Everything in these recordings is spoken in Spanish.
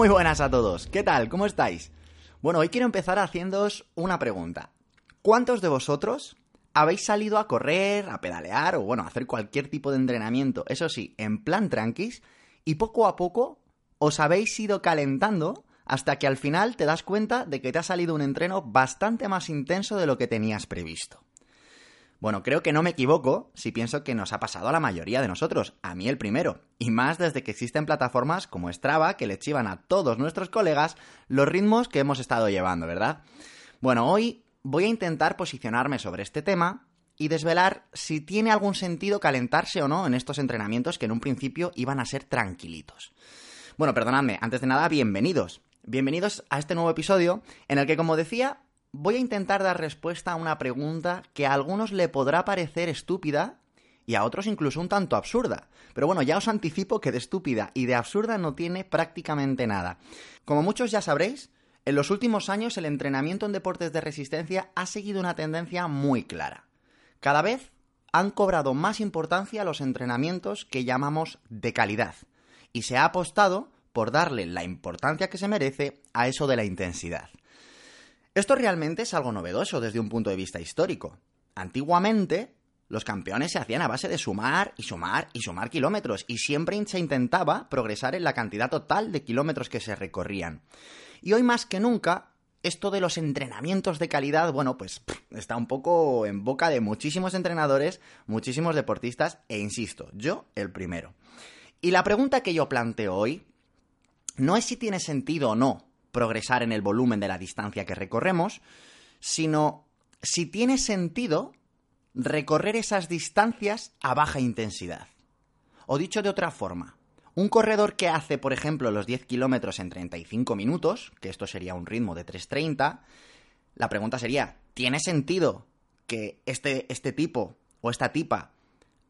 Muy buenas a todos, ¿qué tal? ¿Cómo estáis? Bueno, hoy quiero empezar haciéndoos una pregunta. ¿Cuántos de vosotros habéis salido a correr, a pedalear o bueno, a hacer cualquier tipo de entrenamiento, eso sí, en plan tranquis, y poco a poco os habéis ido calentando hasta que al final te das cuenta de que te ha salido un entreno bastante más intenso de lo que tenías previsto? Bueno, creo que no me equivoco si pienso que nos ha pasado a la mayoría de nosotros, a mí el primero, y más desde que existen plataformas como Strava que le chivan a todos nuestros colegas los ritmos que hemos estado llevando, ¿verdad? Bueno, hoy voy a intentar posicionarme sobre este tema y desvelar si tiene algún sentido calentarse o no en estos entrenamientos que en un principio iban a ser tranquilitos. Bueno, perdonadme, antes de nada, bienvenidos. Bienvenidos a este nuevo episodio en el que, como decía, voy a intentar dar respuesta a una pregunta que a algunos le podrá parecer estúpida y a otros incluso un tanto absurda. Pero bueno, ya os anticipo que de estúpida y de absurda no tiene prácticamente nada. Como muchos ya sabréis, en los últimos años el entrenamiento en deportes de resistencia ha seguido una tendencia muy clara. Cada vez han cobrado más importancia los entrenamientos que llamamos de calidad y se ha apostado por darle la importancia que se merece a eso de la intensidad. Esto realmente es algo novedoso desde un punto de vista histórico. Antiguamente, los campeones se hacían a base de sumar y sumar y sumar kilómetros, y siempre se intentaba progresar en la cantidad total de kilómetros que se recorrían. Y hoy más que nunca, esto de los entrenamientos de calidad, bueno, pues está un poco en boca de muchísimos entrenadores, muchísimos deportistas, e insisto, yo el primero. Y la pregunta que yo planteo hoy no es si tiene sentido o no progresar en el volumen de la distancia que recorremos, sino si tiene sentido recorrer esas distancias a baja intensidad. O dicho de otra forma, un corredor que hace, por ejemplo, los 10 kilómetros en 35 minutos, que esto sería un ritmo de 3.30, la pregunta sería, ¿tiene sentido que este, este tipo o esta tipa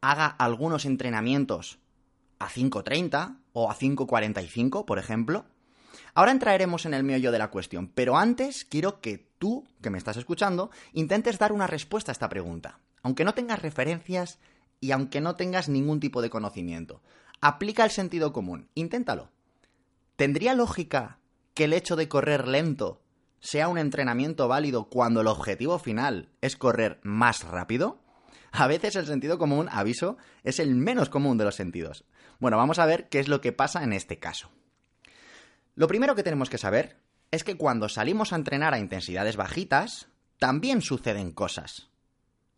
haga algunos entrenamientos a 5.30 o a 5.45, por ejemplo? Ahora entraremos en el meollo de la cuestión, pero antes quiero que tú, que me estás escuchando, intentes dar una respuesta a esta pregunta, aunque no tengas referencias y aunque no tengas ningún tipo de conocimiento. Aplica el sentido común, inténtalo. ¿Tendría lógica que el hecho de correr lento sea un entrenamiento válido cuando el objetivo final es correr más rápido? A veces el sentido común, aviso, es el menos común de los sentidos. Bueno, vamos a ver qué es lo que pasa en este caso. Lo primero que tenemos que saber es que cuando salimos a entrenar a intensidades bajitas, también suceden cosas.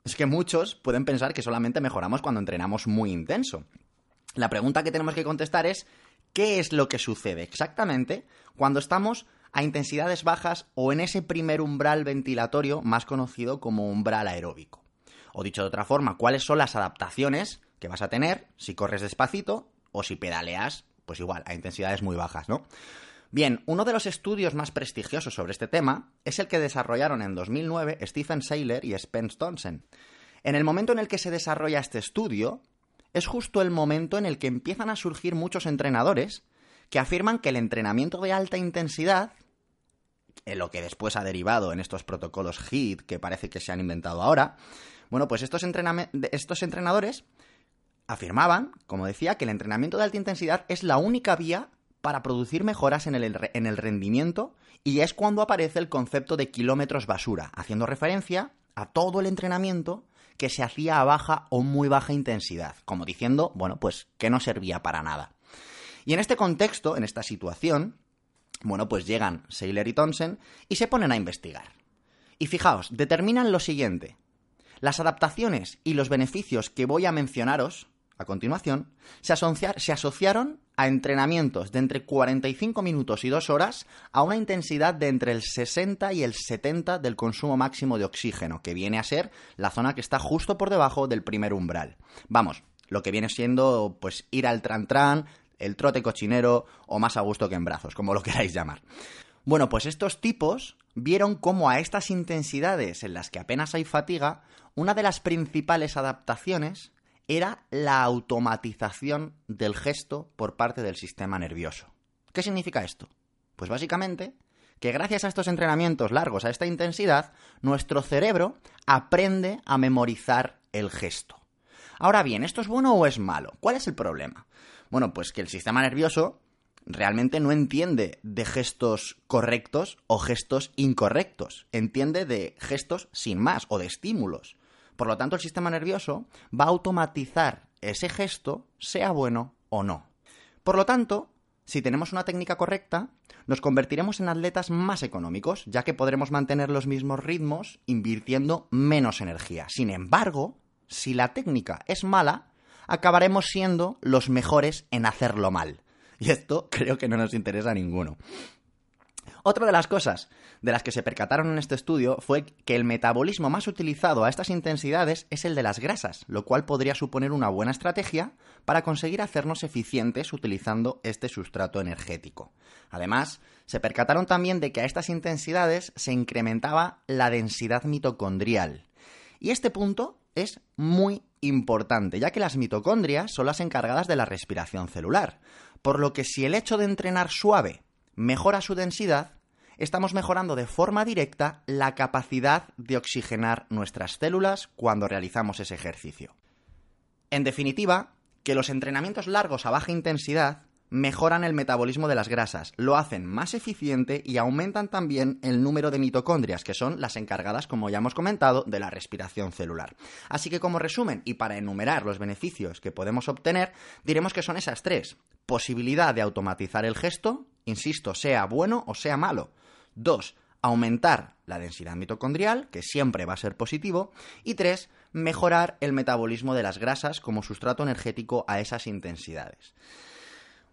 Es que muchos pueden pensar que solamente mejoramos cuando entrenamos muy intenso. La pregunta que tenemos que contestar es ¿qué es lo que sucede exactamente cuando estamos a intensidades bajas o en ese primer umbral ventilatorio más conocido como umbral aeróbico? O dicho de otra forma, ¿cuáles son las adaptaciones que vas a tener si corres despacito o si pedaleas pues igual, a intensidades muy bajas, ¿no? Bien, uno de los estudios más prestigiosos sobre este tema es el que desarrollaron en 2009 Stephen Seiler y Spence Thompson. En el momento en el que se desarrolla este estudio, es justo el momento en el que empiezan a surgir muchos entrenadores que afirman que el entrenamiento de alta intensidad, en lo que después ha derivado en estos protocolos HIT que parece que se han inventado ahora, bueno, pues estos, estos entrenadores afirmaban, como decía, que el entrenamiento de alta intensidad es la única vía para producir mejoras en el, en el rendimiento y es cuando aparece el concepto de kilómetros basura, haciendo referencia a todo el entrenamiento que se hacía a baja o muy baja intensidad, como diciendo, bueno, pues que no servía para nada. Y en este contexto, en esta situación, bueno, pues llegan Sailor y Thompson y se ponen a investigar. Y fijaos, determinan lo siguiente. Las adaptaciones y los beneficios que voy a mencionaros a continuación, se, asociaron a entrenamientos de entre 45 minutos y 2 horas a una intensidad de entre el 60 y el 70 del consumo máximo de oxígeno, que viene a ser la zona que está justo por debajo del primer umbral. Vamos, lo que viene siendo pues ir al tran tran, el trote cochinero o más a gusto que en brazos, como lo queráis llamar. Bueno, pues estos tipos vieron cómo a estas intensidades en las que apenas hay fatiga, una de las principales adaptaciones era la automatización del gesto por parte del sistema nervioso. ¿Qué significa esto? Pues básicamente que gracias a estos entrenamientos largos, a esta intensidad, nuestro cerebro aprende a memorizar el gesto. Ahora bien, ¿esto es bueno o es malo? ¿Cuál es el problema? Bueno, pues que el sistema nervioso realmente no entiende de gestos correctos o gestos incorrectos, entiende de gestos sin más o de estímulos. Por lo tanto, el sistema nervioso va a automatizar ese gesto, sea bueno o no. Por lo tanto, si tenemos una técnica correcta, nos convertiremos en atletas más económicos, ya que podremos mantener los mismos ritmos invirtiendo menos energía. Sin embargo, si la técnica es mala, acabaremos siendo los mejores en hacerlo mal. Y esto creo que no nos interesa a ninguno. Otra de las cosas de las que se percataron en este estudio fue que el metabolismo más utilizado a estas intensidades es el de las grasas, lo cual podría suponer una buena estrategia para conseguir hacernos eficientes utilizando este sustrato energético. Además, se percataron también de que a estas intensidades se incrementaba la densidad mitocondrial. Y este punto es muy importante, ya que las mitocondrias son las encargadas de la respiración celular, por lo que si el hecho de entrenar suave mejora su densidad, estamos mejorando de forma directa la capacidad de oxigenar nuestras células cuando realizamos ese ejercicio. En definitiva, que los entrenamientos largos a baja intensidad mejoran el metabolismo de las grasas, lo hacen más eficiente y aumentan también el número de mitocondrias, que son las encargadas, como ya hemos comentado, de la respiración celular. Así que como resumen y para enumerar los beneficios que podemos obtener, diremos que son esas tres. Posibilidad de automatizar el gesto, insisto, sea bueno o sea malo. Dos, aumentar la densidad mitocondrial, que siempre va a ser positivo. Y tres, mejorar el metabolismo de las grasas como sustrato energético a esas intensidades.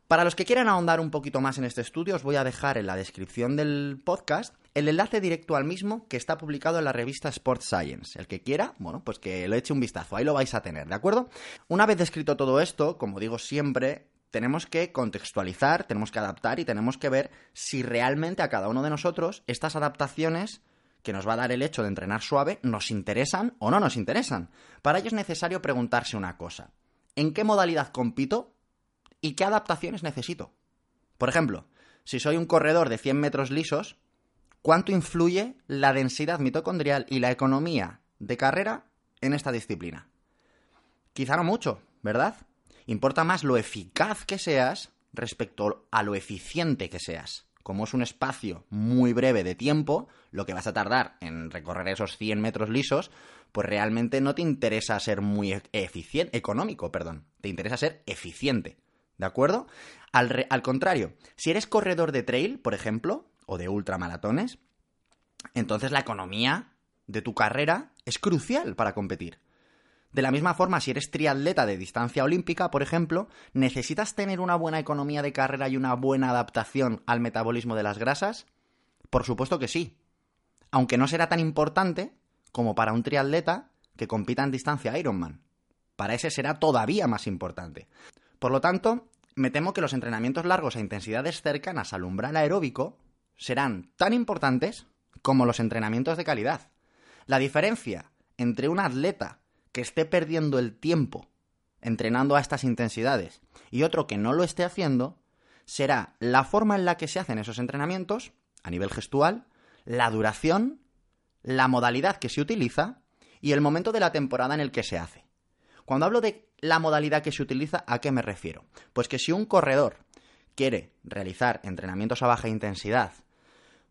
Para los que quieran ahondar un poquito más en este estudio, os voy a dejar en la descripción del podcast el enlace directo al mismo que está publicado en la revista Sports Science. El que quiera, bueno, pues que le eche un vistazo, ahí lo vais a tener, ¿de acuerdo? Una vez descrito todo esto, como digo siempre, tenemos que contextualizar, tenemos que adaptar y tenemos que ver si realmente a cada uno de nosotros estas adaptaciones que nos va a dar el hecho de entrenar suave nos interesan o no nos interesan. Para ello es necesario preguntarse una cosa. ¿En qué modalidad compito? y qué adaptaciones necesito. Por ejemplo, si soy un corredor de 100 metros lisos, ¿cuánto influye la densidad mitocondrial y la economía de carrera en esta disciplina? Quizá no mucho, ¿verdad? Importa más lo eficaz que seas respecto a lo eficiente que seas. Como es un espacio muy breve de tiempo, lo que vas a tardar en recorrer esos 100 metros lisos, pues realmente no te interesa ser muy eficiente, económico, perdón, te interesa ser eficiente. ¿De acuerdo? Al, al contrario, si eres corredor de trail, por ejemplo, o de ultramaratones, entonces la economía de tu carrera es crucial para competir. De la misma forma, si eres triatleta de distancia olímpica, por ejemplo, ¿necesitas tener una buena economía de carrera y una buena adaptación al metabolismo de las grasas? Por supuesto que sí. Aunque no será tan importante como para un triatleta que compita en distancia Ironman. Para ese será todavía más importante. Por lo tanto, me temo que los entrenamientos largos a intensidades cercanas al umbral aeróbico serán tan importantes como los entrenamientos de calidad. La diferencia entre un atleta que esté perdiendo el tiempo entrenando a estas intensidades y otro que no lo esté haciendo será la forma en la que se hacen esos entrenamientos a nivel gestual, la duración, la modalidad que se utiliza y el momento de la temporada en el que se hace. Cuando hablo de la modalidad que se utiliza, ¿a qué me refiero? Pues que si un corredor quiere realizar entrenamientos a baja intensidad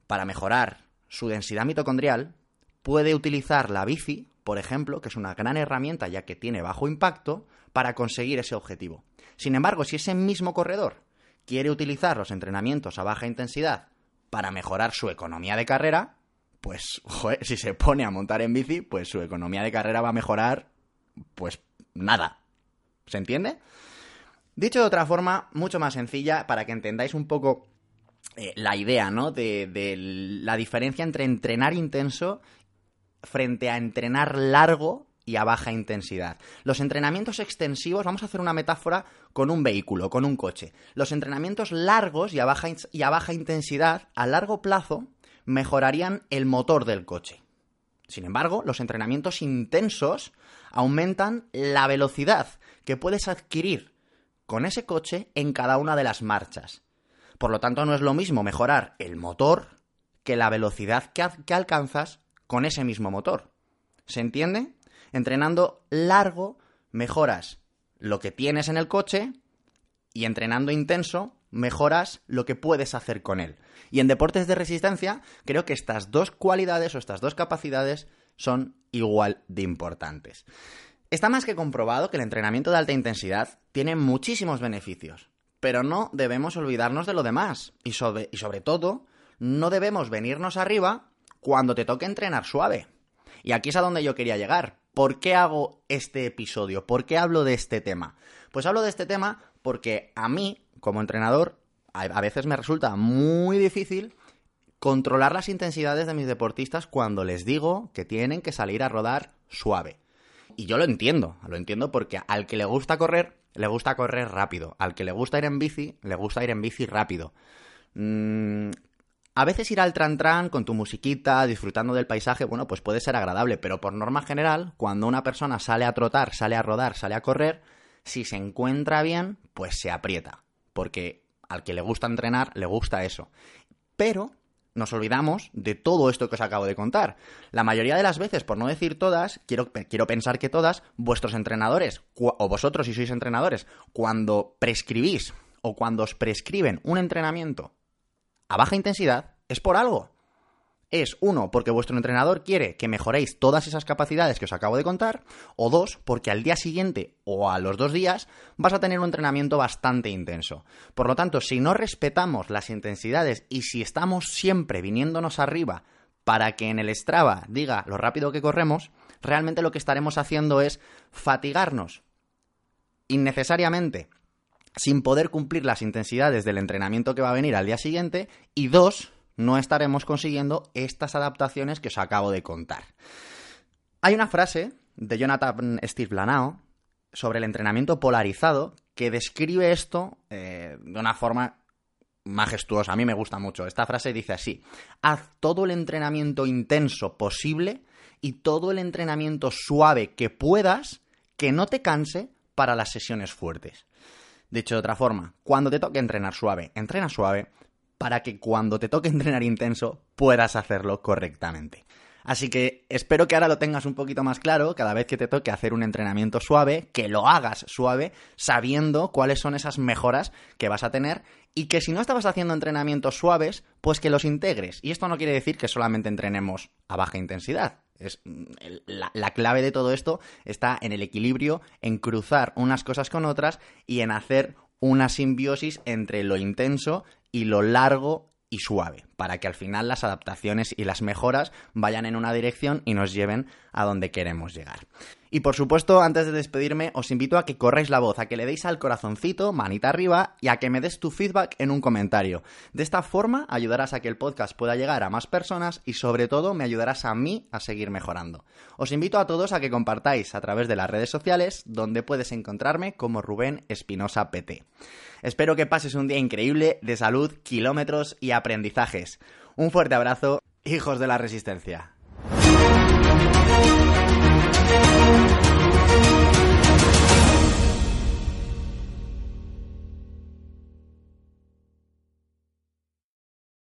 para mejorar su densidad mitocondrial, puede utilizar la bici, por ejemplo, que es una gran herramienta ya que tiene bajo impacto, para conseguir ese objetivo. Sin embargo, si ese mismo corredor quiere utilizar los entrenamientos a baja intensidad para mejorar su economía de carrera, pues, si se pone a montar en bici, pues su economía de carrera va a mejorar, pues nada. ¿Se entiende? Dicho de otra forma, mucho más sencilla, para que entendáis un poco eh, la idea, ¿no? De, de, la diferencia entre entrenar intenso frente a entrenar largo y a baja intensidad. Los entrenamientos extensivos, vamos a hacer una metáfora con un vehículo, con un coche. Los entrenamientos largos y a baja, y a baja intensidad, a largo plazo, mejorarían el motor del coche. Sin embargo, los entrenamientos intensos aumentan la velocidad que puedes adquirir con ese coche en cada una de las marchas. Por lo tanto, no es lo mismo mejorar el motor que la velocidad que, alcanzas con ese mismo motor. ¿Se entiende? Entrenando largo mejoras lo que tienes en el coche y entrenando intenso mejoras lo que puedes hacer con él. Y en deportes de resistencia creo que estas dos cualidades o estas dos capacidades son igual de importantes. Está más que comprobado que el entrenamiento de alta intensidad tiene muchísimos beneficios, pero no debemos olvidarnos de lo demás y sobre, y sobre todo no debemos venirnos arriba cuando te toque entrenar suave. Y aquí es a donde yo quería llegar. ¿Por qué hago este episodio? ¿Por qué hablo de este tema? Pues hablo de este tema porque a mí, como entrenador, a veces me resulta muy difícil controlar las intensidades de mis deportistas cuando les digo que tienen que salir a rodar suave. Y yo lo entiendo, lo entiendo porque al que le gusta correr, le gusta correr rápido. Al que le gusta ir en bici, le gusta ir en bici rápido. A veces ir al tran tran con tu musiquita, disfrutando del paisaje, bueno, pues puede ser agradable, pero por norma general, cuando una persona sale a trotar, sale a rodar, sale a correr, si se encuentra bien, pues se aprieta. Porque al que le gusta entrenar, le gusta eso. Pero nos olvidamos de todo esto que os acabo de contar. La mayoría de las veces, por no decir todas, quiero, quiero pensar que todas, vuestros entrenadores, o vosotros si sois entrenadores, cuando prescribís o cuando os prescriben un entrenamiento a baja intensidad es por algo. Es uno, porque vuestro entrenador quiere que mejoréis todas esas capacidades que os acabo de contar, o dos, porque al día siguiente o a los dos días vas a tener un entrenamiento bastante intenso. Por lo tanto, si no respetamos las intensidades y si estamos siempre viniéndonos arriba para que en el Strava diga lo rápido que corremos, realmente lo que estaremos haciendo es fatigarnos innecesariamente sin poder cumplir las intensidades del entrenamiento que va a venir al día siguiente y dos, no estaremos consiguiendo estas adaptaciones que os acabo de contar. Hay una frase de Jonathan Steve Lanao sobre el entrenamiento polarizado que describe esto eh, de una forma majestuosa. A mí me gusta mucho. Esta frase dice así, haz todo el entrenamiento intenso posible y todo el entrenamiento suave que puedas que no te canse para las sesiones fuertes. Dicho de otra forma, cuando te toque entrenar suave, entrena suave para que cuando te toque entrenar intenso puedas hacerlo correctamente. Así que espero que ahora lo tengas un poquito más claro cada vez que te toque hacer un entrenamiento suave, que lo hagas suave, sabiendo cuáles son esas mejoras que vas a tener y que si no estabas haciendo entrenamientos suaves, pues que los integres. Y esto no quiere decir que solamente entrenemos a baja intensidad. Es, mm, la, la, clave de todo esto está en el equilibrio, en cruzar unas cosas con otras y en hacer una simbiosis entre lo intenso y lo largo y suave, para que al final las adaptaciones y las mejoras vayan en una dirección y nos lleven a donde queremos llegar. Y por supuesto, antes de despedirme, os invito a que corráis la voz, a que le deis al corazoncito, manita arriba, y a que me des tu feedback en un comentario. De esta forma ayudarás a que el podcast pueda llegar a más personas y sobre todo me ayudarás a mí a seguir mejorando. Os invito a todos a que compartáis a través de las redes sociales, donde puedes encontrarme como Rubén Espinosa PT. Espero que pases un día increíble de salud, kilómetros y aprendizajes. Un fuerte abrazo, hijos de la resistencia.